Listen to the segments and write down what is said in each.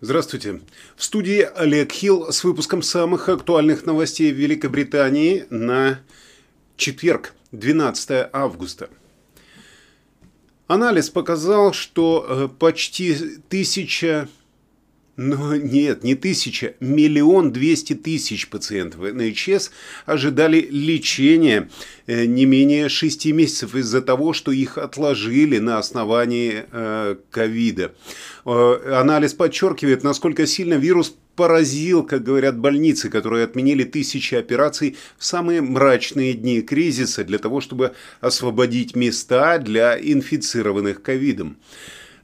Здравствуйте. В студии Олег Хилл с выпуском самых актуальных новостей в Великобритании на четверг, 12 августа. Анализ показал, что э, почти тысяча но нет, не тысяча, миллион двести тысяч пациентов НХС ожидали лечения э, не менее шести месяцев из-за того, что их отложили на основании э, ковида. Э, анализ подчеркивает, насколько сильно вирус поразил, как говорят больницы, которые отменили тысячи операций в самые мрачные дни кризиса для того, чтобы освободить места для инфицированных ковидом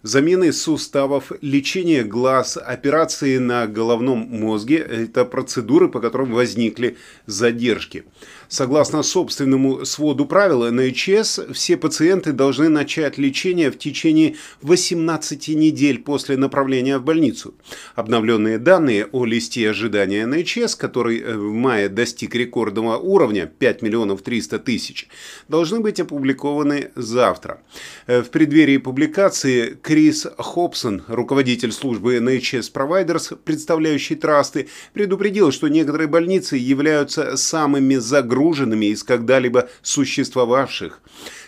замены суставов, лечение глаз, операции на головном мозге – это процедуры, по которым возникли задержки. Согласно собственному своду правил НХС, все пациенты должны начать лечение в течение 18 недель после направления в больницу. Обновленные данные о листе ожидания НХС, который э, в мае достиг рекордного уровня 5 миллионов 300 тысяч, должны быть опубликованы завтра. Э, в преддверии публикации Крис Хобсон, руководитель службы NHS Providers, представляющий трасты, предупредил, что некоторые больницы являются самыми загруженными из когда-либо существовавших.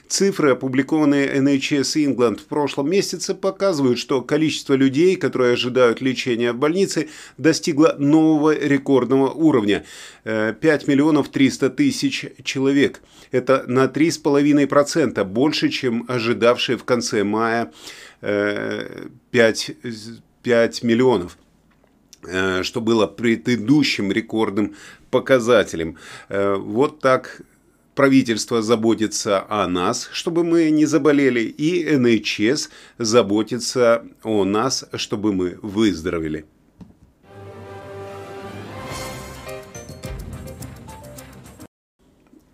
Цифры, опубликованные NHS England в прошлом месяце, показывают, что количество людей, которые ожидают лечения в больнице, достигло нового рекордного уровня – 5 миллионов 300 тысяч человек. Это на 3,5% больше, чем ожидавшие в конце мая 5, 5 миллионов э, что было предыдущим рекордным показателем. Э, вот так правительство заботится о нас, чтобы мы не заболели, и НХС заботится о нас, чтобы мы выздоровели.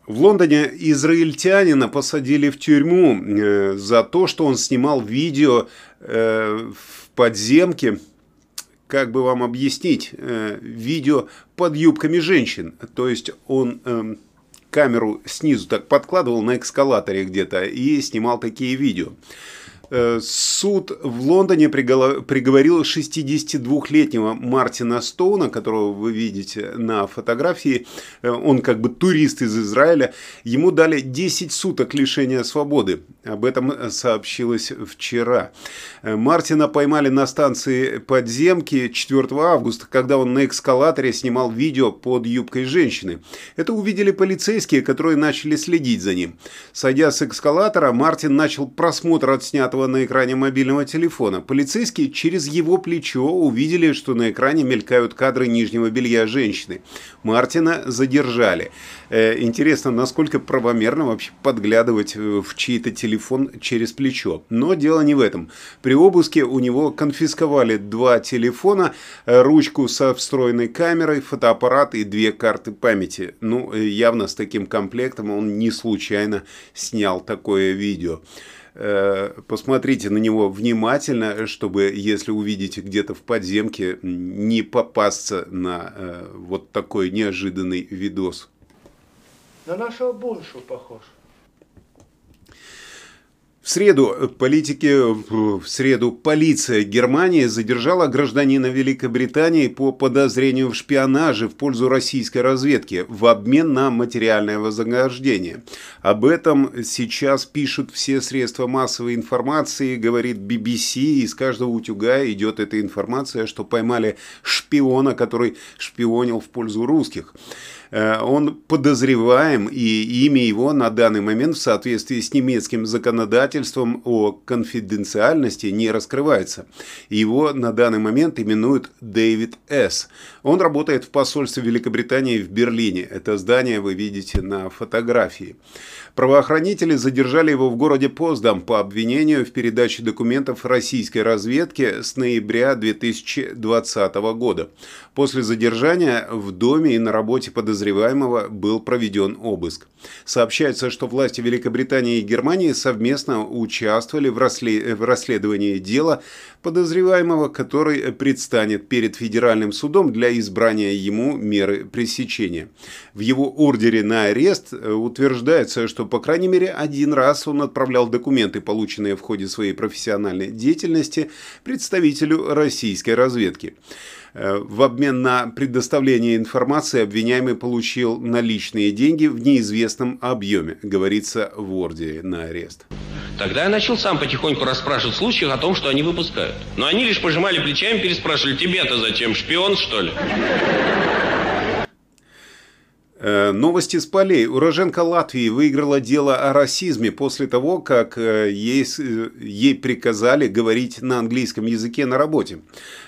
В Лондоне израильтянина посадили в тюрьму э, за то, что он снимал видео э, в подземке как бы вам объяснить, э, видео под юбками женщин. То есть он э, камеру снизу так подкладывал на эскалаторе где-то и снимал такие видео. Э, суд в Лондоне приговорил 62-летнего Мартина Стоуна, которого вы видите на фотографии. Э, он как бы турист из Израиля. Ему дали 10 суток лишения свободы. Об этом сообщилось вчера. Э, Мартина поймали на станции подземки 4 августа, когда он на эскалаторе снимал видео под юбкой женщины. Это увидели полицейские, которые начали следить за ним. Сойдя с эскалатора, Мартин начал просмотр отснятого видео на экране мобильного телефона. Полицейские через его плечо увидели, что на экране мелькают кадры нижнего белья женщины. Мартина задержали. Э, интересно, насколько правомерно вообще подглядывать э, в чей-то телефон через плечо. Но дело не в этом. При обыске у него конфисковали два телефона, э, ручку со встроенной камерой, фотоаппарат и две карты памяти. Ну, явно с таким комплектом он не случайно снял такое видео. Э, посмотрите на него внимательно, чтобы, если увидите где-то в подземке, не попасться на э, вот такой неожиданный видос. На нашего Буншу похож. В среду политики, в среду полиция Германии задержала гражданина Великобритании по подозрению в шпионаже в пользу российской разведки в обмен на материальное вознаграждение. Об этом сейчас пишут все средства массовой информации, говорит BBC, из каждого утюга идет эта информация, что поймали шпиона, который шпионил в пользу русских. Э, он подозреваем, и имя его на данный момент в соответствии с немецким законодательством о конфиденциальности не раскрывается. Его на данный момент именуют Дэвид С. Он работает в посольстве Великобритании в Берлине. Это здание вы видите на фотографии. Правоохранители задержали его в городе Поздам по обвинению в передаче документов российской разведки с ноября 2020 года. После задержания в доме и на работе подозреваемого подозреваемого был проведен обыск. Сообщается, что власти Великобритании и Германии совместно участвовали в, расследовании дела подозреваемого, который предстанет перед федеральным судом для избрания ему меры пресечения. В его ордере на арест э, утверждается, что по крайней мере один раз он отправлял документы, полученные в ходе своей профессиональной деятельности, представителю российской разведки. Э, в обмен на предоставление информации обвиняемый получил наличные деньги в неизвестном объеме, говорится в ордере на арест. Тогда я начал сам потихоньку расспрашивать случаи о том, что они выпускают. Но они лишь пожимали плечами, переспрашивали, тебе-то зачем, шпион что ли? Э, новости с полей. Уроженка Латвии выиграла дело о расизме после того, как э, ей, ей приказали говорить на английском языке на работе.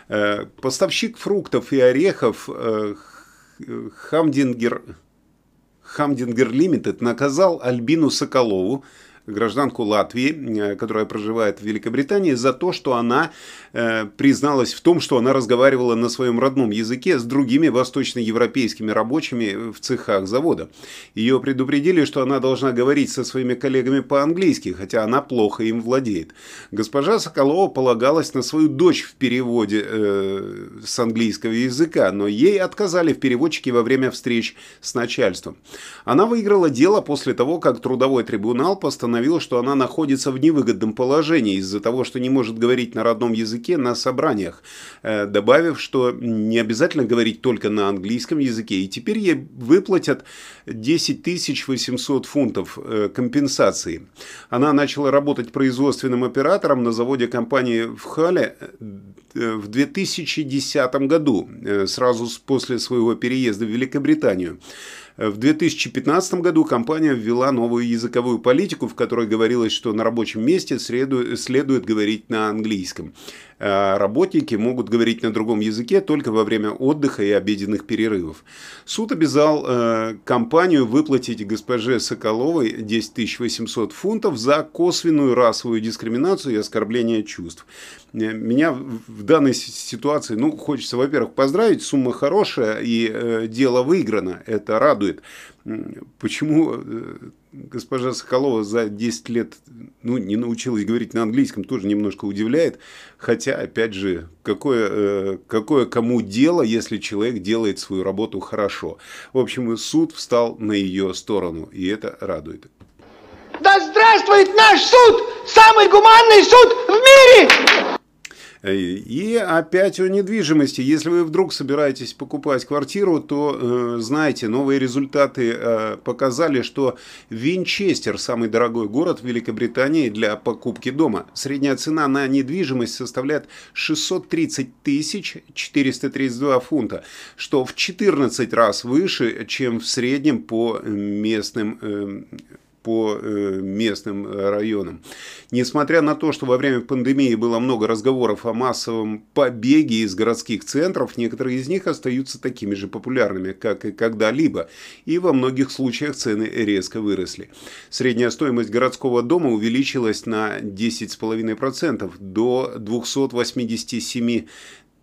Э, поставщик фруктов и орехов Хамдингер, Хамдингер Лимитед наказал Альбину Соколову, гражданку Латвии, которая проживает в Великобритании, за то, что она Э, призналась в том, что она разговаривала на своем родном языке с другими восточноевропейскими рабочими в цехах завода. Ее предупредили, что она должна говорить со своими коллегами по-английски, хотя она плохо им владеет. Госпожа Соколова полагалась на свою дочь в переводе э, с английского языка, но ей отказали в переводчике во время встреч с начальством. Она выиграла дело после того, как трудовой трибунал постановил, что она находится в невыгодном положении из-за того, что не может говорить на родном языке языке на собраниях, э, добавив, что не обязательно говорить только на английском языке. И теперь ей выплатят 10 800 фунтов э, компенсации. Она начала работать производственным оператором на заводе компании в Хале э, в 2010 году, сразу после своего переезда в Великобританию. В 2015 году компания ввела новую языковую политику, в которой говорилось, что на рабочем месте следует, говорить на английском. А работники могут говорить на другом языке только во время отдыха и обеденных перерывов. Суд обязал э, компанию выплатить госпоже Соколовой 10 800 фунтов за косвенную расовую дискриминацию и оскорбление чувств. Э, меня в данной ситуации, ну, хочется, во-первых, поздравить, сумма хорошая и э, дело выиграно, это радует. Почему э, госпожа Соколова за 10 лет ну, не научилась говорить на английском, тоже немножко удивляет. Хотя, опять же, какое, э, какое кому дело, если человек делает свою работу хорошо. В общем, суд встал на ее сторону, и это радует. Да здравствует наш суд! Самый гуманный суд в мире! И опять о недвижимости. Если вы вдруг собираетесь покупать квартиру, то э, знаете, новые результаты э, показали, что Винчестер самый дорогой город в Великобритании для покупки дома. Средняя цена на недвижимость составляет 630 тысяч 432 фунта, что в 14 раз выше, чем в среднем по местным э, по э, местным э, районам. Несмотря на то, что во время пандемии было много разговоров о массовом побеге из городских центров, некоторые из них остаются такими же популярными, как и когда-либо, и во многих случаях цены резко выросли. Средняя стоимость городского дома увеличилась на 10,5% до 287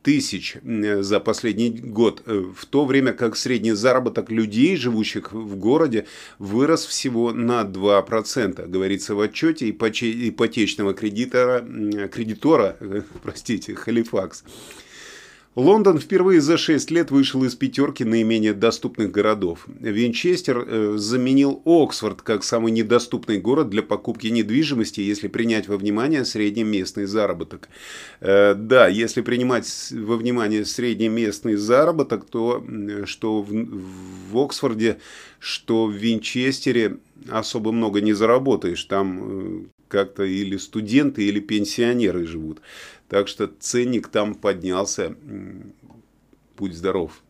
тысяч за последний год, э, в то время как средний заработок людей, живущих в городе, вырос всего на 2%, говорится в отчете ипотечного кредитора, кредитора простите, Халифакс. Лондон впервые за 6 лет вышел из пятерки наименее доступных городов. Винчестер э, заменил Оксфорд как самый недоступный город для покупки недвижимости, если принять во внимание средний местный заработок. Э, да, если принимать во внимание средний местный заработок, то что в, Оксфорде, что в Винчестере особо много не заработаешь. Там э, как-то или студенты, или пенсионеры живут. Так что ценник там поднялся. Будь здоров.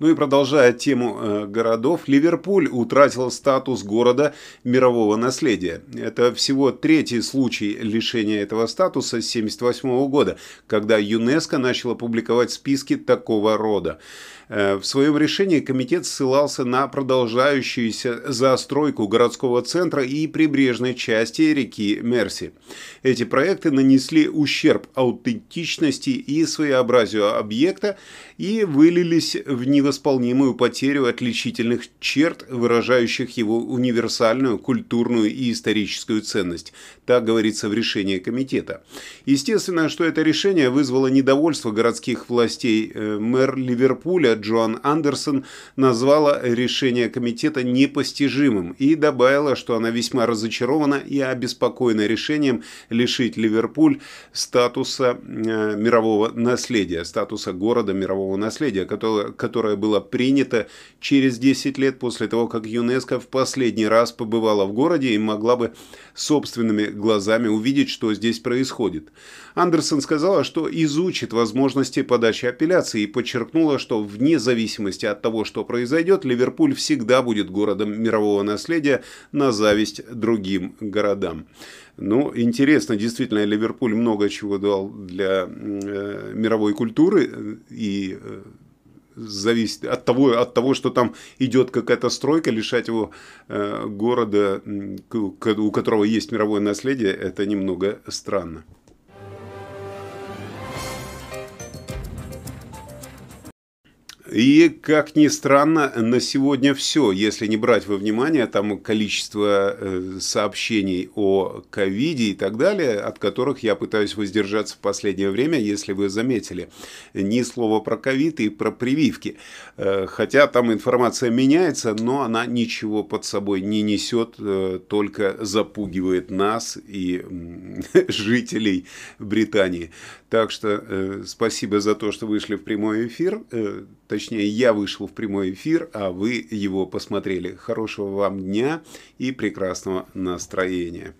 Ну и продолжая тему э, городов, Ливерпуль утратил статус города мирового наследия. Это всего третий случай лишения этого статуса с 1978 года, когда ЮНЕСКО начало публиковать списки такого рода. Э, в своем решении комитет ссылался на продолжающуюся застройку городского центра и прибрежной части реки Мерси. Эти проекты нанесли ущерб аутентичности и своеобразию объекта и вылились в невосполнимую потерю отличительных черт, выражающих его универсальную культурную и историческую ценность. Так говорится в решении комитета. Естественно, что это решение вызвало недовольство городских властей. Э, мэр Ливерпуля Джоан Андерсон назвала решение комитета непостижимым и добавила, что она весьма разочарована и обеспокоена решением лишить Ливерпуль статуса э, мирового наследия, статуса города мирового наследия, которое, которое было принято через 10 лет после того, как ЮНЕСКО в последний раз побывала в городе и могла бы собственными глазами увидеть, что здесь происходит. Андерсон сказала, что изучит возможности подачи апелляции и подчеркнула, что вне зависимости от того, что произойдет, Ливерпуль всегда будет городом мирового наследия на зависть другим городам. Ну, интересно, действительно, Ливерпуль много чего дал для э, мировой культуры и э, зависит от того, от того, что там идет какая-то стройка, лишать его э, города, у которого есть мировое наследие, это немного странно. И, как ни странно, на сегодня все. Если не брать во внимание там количество э, сообщений о ковиде и так далее, от которых я пытаюсь воздержаться в последнее время, если вы заметили. Ни слова про ковид и про прививки. Э, хотя там информация меняется, но она ничего под собой не несет, э, только запугивает нас и жителей Британии. Так что спасибо за то, что вышли в прямой эфир. Э, точнее, я вышел в прямой эфир, а вы его посмотрели. Хорошего вам дня и прекрасного настроения.